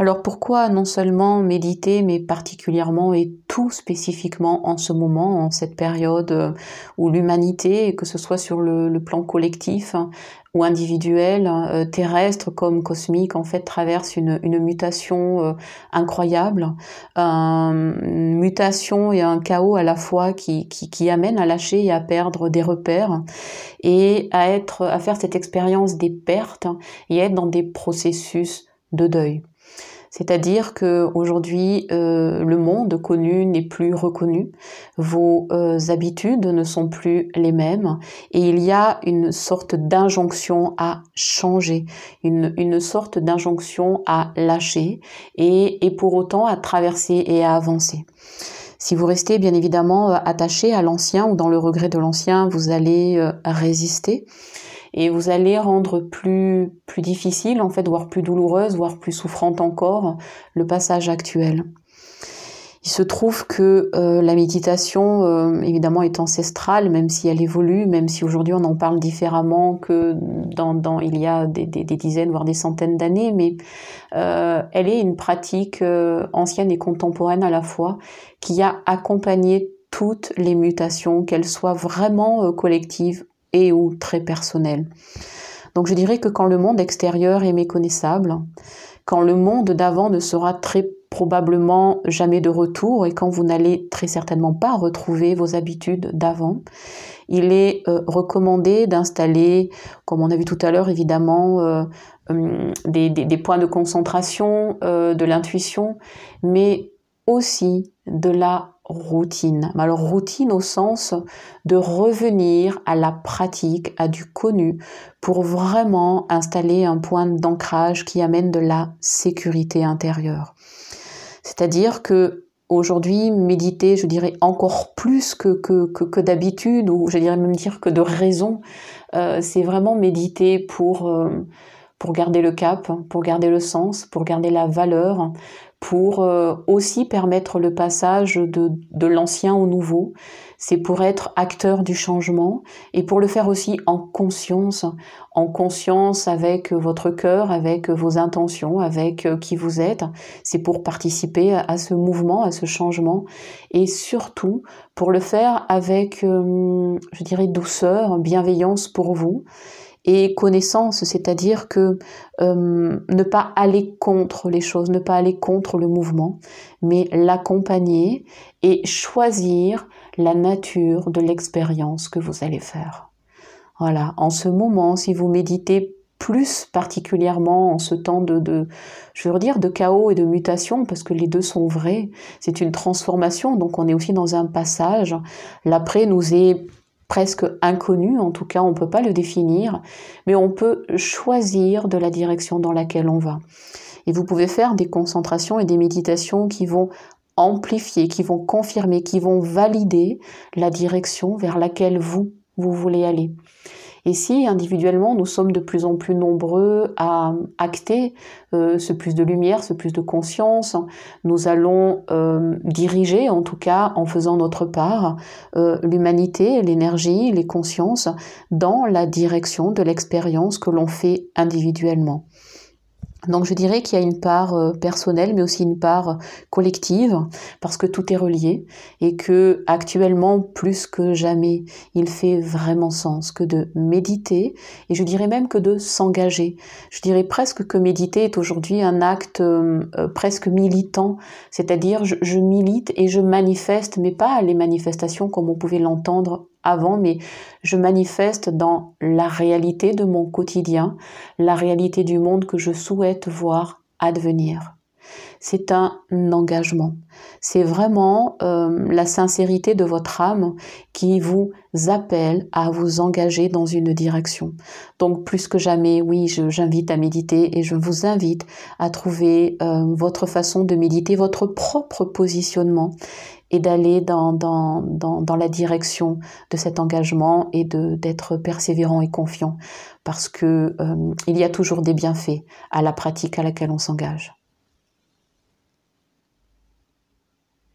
Alors pourquoi non seulement méditer, mais particulièrement et tout spécifiquement en ce moment, en cette période euh, où l'humanité, que ce soit sur le, plan collectif hein, ou individuel, euh, terrestre comme cosmique, en fait traverse une, mutation euh, incroyable, une mutation et un chaos à la fois qui, amène à lâcher et à perdre des repères et à être, à faire cette expérience des pertes et être dans des processus de deuil. C'est-à-dire que aujourd'hui, euh, le monde connu n'est plus reconnu, vos euh, habitudes ne sont plus les mêmes, et il y a une sorte d'injonction à changer, une, une sorte d'injonction à lâcher, et, et pour autant à traverser et à avancer. Si vous restez bien évidemment attaché à l'ancien ou dans le regret de l'ancien, vous allez euh, résister et vous allez rendre plus plus difficile en fait, voire plus douloureuse, voire plus souffrante encore le passage actuel. Il se trouve que euh, la méditation, euh, évidemment, est ancestrale, même si elle évolue, même si aujourd'hui on en parle différemment que dans, dans il y a des, des, dizaines, voire des centaines d'années, mais euh, elle est une pratique ancienne et contemporaine à la fois, qui a accompagné toutes les mutations, qu'elles soient vraiment collectives et ou très personnel. Donc je dirais que quand le monde extérieur est méconnaissable, quand le monde d'avant ne sera très probablement jamais de retour et quand vous n'allez très certainement pas retrouver vos habitudes d'avant, il est euh, recommandé d'installer, comme on a vu tout à l'heure évidemment, euh, hum, des, points de concentration, euh, de l'intuition, mais aussi de la routine. Alors routine au sens de revenir à la pratique, à du connu, pour vraiment installer un point d'ancrage qui amène de la sécurité intérieure. C'est-à-dire que aujourd'hui, méditer, je dirais encore plus que, d'habitude, ou je dirais même dire que de raison, euh, c'est vraiment méditer pour... Euh, pour garder le cap, pour garder le sens, pour garder la valeur, pour euh, aussi permettre le passage de, de l'ancien au nouveau. C'est pour être acteur du changement et pour le faire aussi en conscience, en conscience avec votre cœur, avec vos intentions, avec euh, qui vous êtes. C'est pour participer à ce mouvement, à ce changement et surtout pour le faire avec, euh, je dirais, douceur, bienveillance pour vous et connaissance, c'est-à-dire que euh, ne pas aller contre les choses, ne pas aller contre le mouvement, mais l'accompagner et choisir la nature de l'expérience que vous allez faire. Voilà, en ce moment, si vous méditez plus particulièrement en ce temps de, de, je veux dire, de chaos et de mutation, parce que les deux sont vrais. C'est une transformation, donc on est aussi dans un passage. L'après nous est presque inconnu, en tout cas on ne peut pas le définir, mais on peut choisir de la direction dans laquelle on va. Et vous pouvez faire des concentrations et des méditations qui vont amplifier, qui vont confirmer, qui vont valider la direction vers laquelle vous, vous voulez aller. Et si individuellement nous sommes de plus en plus nombreux à acter euh, ce plus de lumière, ce plus de conscience, nous allons euh, diriger, en tout cas en faisant notre part, euh, l'humanité, l'énergie, les consciences dans la direction de l'expérience que l'on fait individuellement. Donc je dirais qu'il y a une part euh, personnelle, mais aussi une part euh, collective, parce que tout est relié et que actuellement plus que jamais, il fait vraiment sens que de méditer et je dirais même que de s'engager. Je dirais presque que méditer est aujourd'hui un acte euh, presque militant, c'est-à-dire je, je milite et je manifeste, mais pas les manifestations comme on pouvait l'entendre avant, mais je manifeste dans la réalité de mon quotidien, la réalité du monde que je souhaite voir advenir. C'est un engagement. C'est vraiment euh, la sincérité de votre âme qui vous appelle à vous engager dans une direction. Donc plus que jamais, oui, j'invite à méditer et je vous invite à trouver euh, votre façon de méditer, votre propre positionnement et d'aller dans, dans, dans, dans, la direction de cet engagement et d'être persévérant et confiant parce que euh, il y a toujours des bienfaits à la pratique à laquelle on s'engage.